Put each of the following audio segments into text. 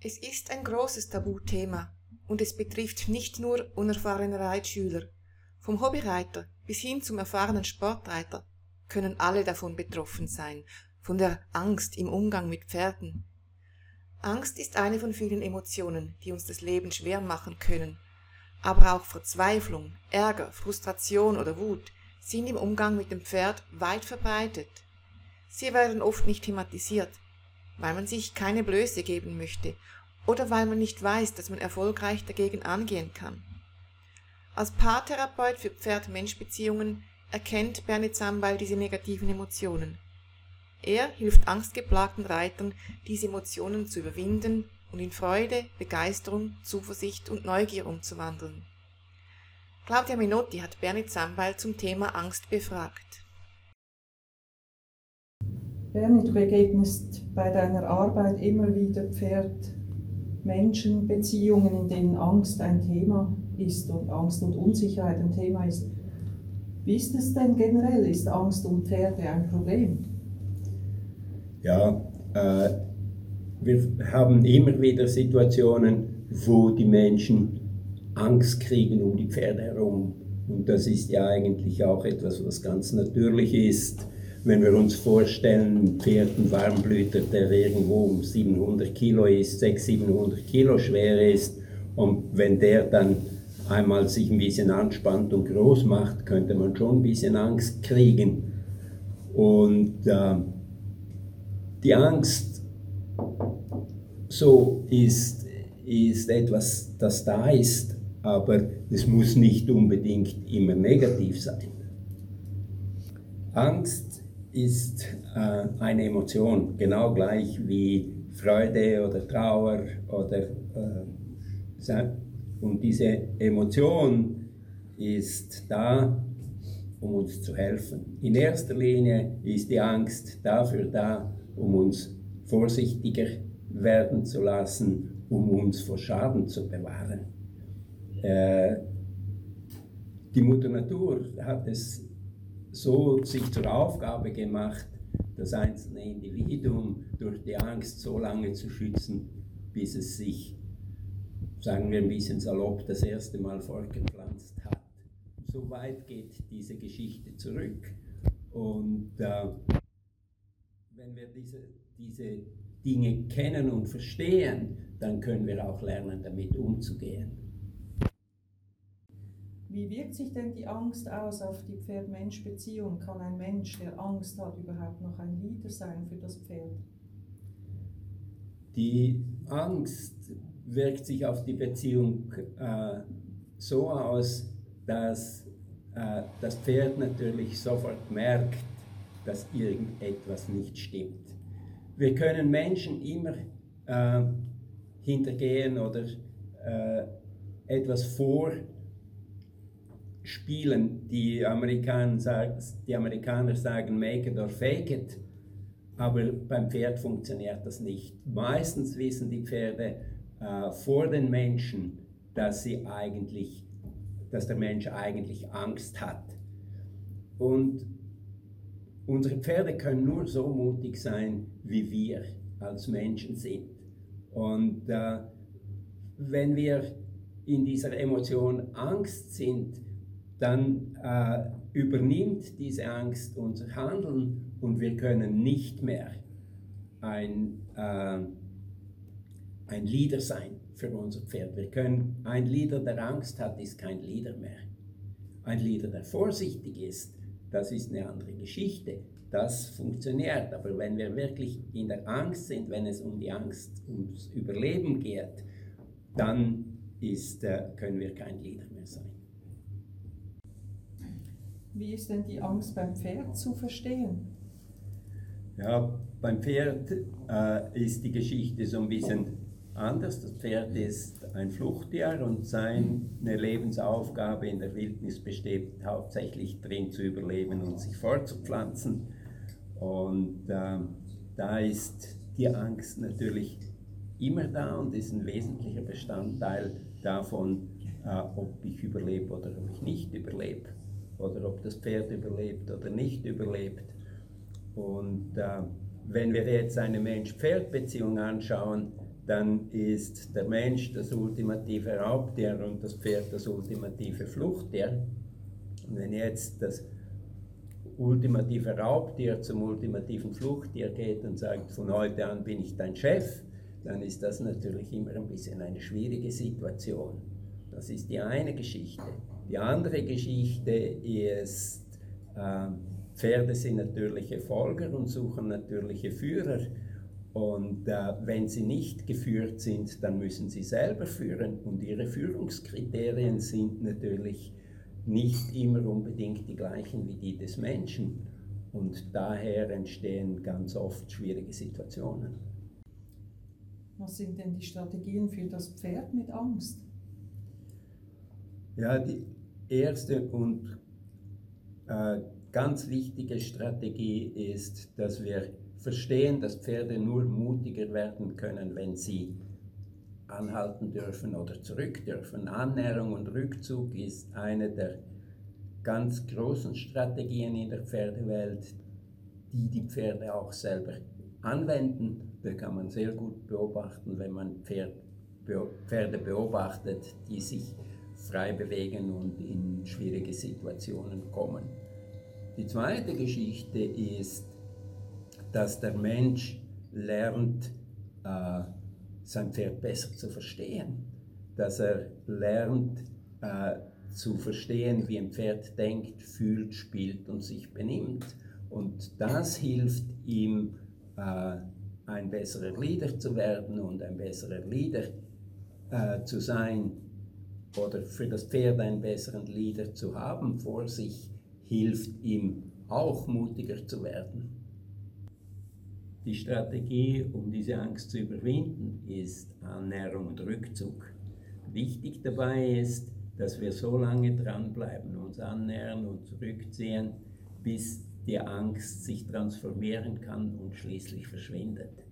Es ist ein großes Tabuthema und es betrifft nicht nur unerfahrene Reitschüler. Vom Hobbyreiter bis hin zum erfahrenen Sportreiter können alle davon betroffen sein, von der Angst im Umgang mit Pferden. Angst ist eine von vielen Emotionen, die uns das Leben schwer machen können, aber auch Verzweiflung, Ärger, Frustration oder Wut sind im Umgang mit dem Pferd weit verbreitet. Sie werden oft nicht thematisiert, weil man sich keine Blöße geben möchte oder weil man nicht weiß, dass man erfolgreich dagegen angehen kann. Als Paartherapeut für Pferd-Mensch-Beziehungen erkennt Bernhard Sambeil diese negativen Emotionen. Er hilft angstgeplagten Reitern, diese Emotionen zu überwinden und in Freude, Begeisterung, Zuversicht und Neugier umzuwandeln. Claudia Minotti hat Bernhard Sambeil zum Thema Angst befragt. Bernie, du begegnest bei deiner Arbeit immer wieder Pferd-Menschen-Beziehungen, in denen Angst ein Thema ist und Angst und Unsicherheit ein Thema ist. Wie ist es denn generell? Ist Angst um Pferde ein Problem? Ja, äh, wir haben immer wieder Situationen, wo die Menschen Angst kriegen um die Pferde herum. Und das ist ja eigentlich auch etwas, was ganz natürlich ist wenn wir uns vorstellen, ein Pferd, ein Warmblüter, der irgendwo um 700 Kilo ist, 600, 700 Kilo schwer ist, und wenn der dann einmal sich ein bisschen anspannt und groß macht, könnte man schon ein bisschen Angst kriegen. Und äh, die Angst so ist, ist etwas, das da ist, aber es muss nicht unbedingt immer negativ sein. Angst ist äh, eine Emotion, genau gleich wie Freude oder Trauer oder äh, und diese Emotion ist da, um uns zu helfen. In erster Linie ist die Angst dafür da, um uns vorsichtiger werden zu lassen, um uns vor Schaden zu bewahren. Äh, die Mutter Natur hat es so sich zur Aufgabe gemacht, das einzelne Individuum durch die Angst so lange zu schützen, bis es sich, sagen wir ein bisschen salopp, das erste Mal fortgepflanzt hat. So weit geht diese Geschichte zurück. Und äh, wenn wir diese, diese Dinge kennen und verstehen, dann können wir auch lernen, damit umzugehen. Wie wirkt sich denn die Angst aus auf die Pferd-Mensch-Beziehung? Kann ein Mensch, der Angst hat, überhaupt noch ein Leader sein für das Pferd? Die Angst wirkt sich auf die Beziehung äh, so aus, dass äh, das Pferd natürlich sofort merkt, dass irgendetwas nicht stimmt. Wir können Menschen immer äh, hintergehen oder äh, etwas vor spielen. Die Amerikaner, die Amerikaner sagen make it or fake it, aber beim Pferd funktioniert das nicht. Meistens wissen die Pferde äh, vor den Menschen, dass sie eigentlich, dass der Mensch eigentlich Angst hat. Und unsere Pferde können nur so mutig sein, wie wir als Menschen sind. Und äh, wenn wir in dieser Emotion Angst sind, dann äh, übernimmt diese Angst unser Handeln und wir können nicht mehr ein, äh, ein Leader sein für unser Pferd. Wir können, ein Leader, der Angst hat, ist kein Leader mehr. Ein Leader, der vorsichtig ist, das ist eine andere Geschichte. Das funktioniert, aber wenn wir wirklich in der Angst sind, wenn es um die Angst, ums Überleben geht, dann ist, äh, können wir kein Leader mehr sein. Wie ist denn die Angst beim Pferd zu verstehen? Ja, beim Pferd äh, ist die Geschichte so ein bisschen anders. Das Pferd ist ein Fluchttier und seine Lebensaufgabe in der Wildnis besteht hauptsächlich darin zu überleben und sich fortzupflanzen. Und äh, da ist die Angst natürlich immer da und ist ein wesentlicher Bestandteil davon, äh, ob ich überlebe oder ob ich nicht überlebe oder ob das Pferd überlebt oder nicht überlebt. Und äh, wenn wir jetzt eine Mensch-Pferd-Beziehung anschauen, dann ist der Mensch das ultimative Raubtier und das Pferd das ultimative Fluchttier. Und wenn jetzt das ultimative Raubtier zum ultimativen Fluchttier geht und sagt, von heute an bin ich dein Chef, dann ist das natürlich immer ein bisschen eine schwierige Situation. Das ist die eine Geschichte. Die andere Geschichte ist, äh, Pferde sind natürliche Folger und suchen natürliche Führer. Und äh, wenn sie nicht geführt sind, dann müssen sie selber führen. Und ihre Führungskriterien sind natürlich nicht immer unbedingt die gleichen wie die des Menschen. Und daher entstehen ganz oft schwierige Situationen. Was sind denn die Strategien für das Pferd mit Angst? Ja, die erste und äh, ganz wichtige Strategie ist, dass wir verstehen, dass Pferde nur mutiger werden können, wenn sie anhalten dürfen oder zurück dürfen. Annäherung und Rückzug ist eine der ganz großen Strategien in der Pferdewelt, die die Pferde auch selber anwenden. Das kann man sehr gut beobachten, wenn man Pferd, Pferde beobachtet, die sich frei bewegen und in schwierige Situationen kommen. Die zweite Geschichte ist, dass der Mensch lernt, äh, sein Pferd besser zu verstehen, dass er lernt äh, zu verstehen, wie ein Pferd denkt, fühlt, spielt und sich benimmt. Und das hilft ihm, äh, ein besserer Leader zu werden und ein besserer Leader äh, zu sein oder für das Pferd einen besseren Leader zu haben vor sich, hilft ihm auch mutiger zu werden. Die Strategie, um diese Angst zu überwinden, ist Annäherung und Rückzug. Wichtig dabei ist, dass wir so lange dranbleiben, uns annähern und zurückziehen, bis die Angst sich transformieren kann und schließlich verschwindet.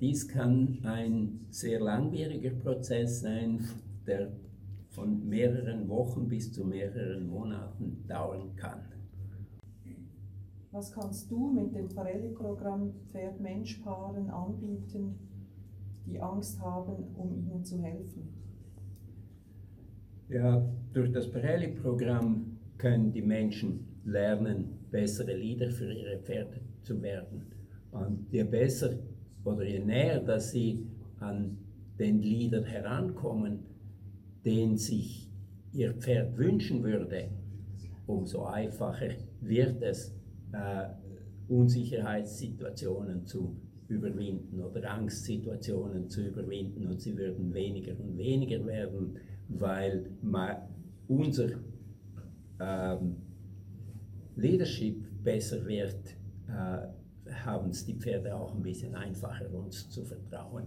Dies kann ein sehr langwieriger Prozess sein, der von mehreren Wochen bis zu mehreren Monaten dauern kann. Was kannst du mit dem Parelli-Programm Pferd-Mensch-Paaren anbieten, die Angst haben, um ihnen zu helfen? Ja, durch das Parelli-Programm können die Menschen lernen, bessere Leader für ihre Pferde zu werden. Und je besser oder je näher, dass sie an den Leader herankommen, den sich ihr Pferd wünschen würde, umso einfacher wird es, äh, Unsicherheitssituationen zu überwinden oder Angstsituationen zu überwinden und sie würden weniger und weniger werden, weil unser ähm, Leadership besser wird, äh, haben es die Pferde auch ein bisschen einfacher, uns zu vertrauen.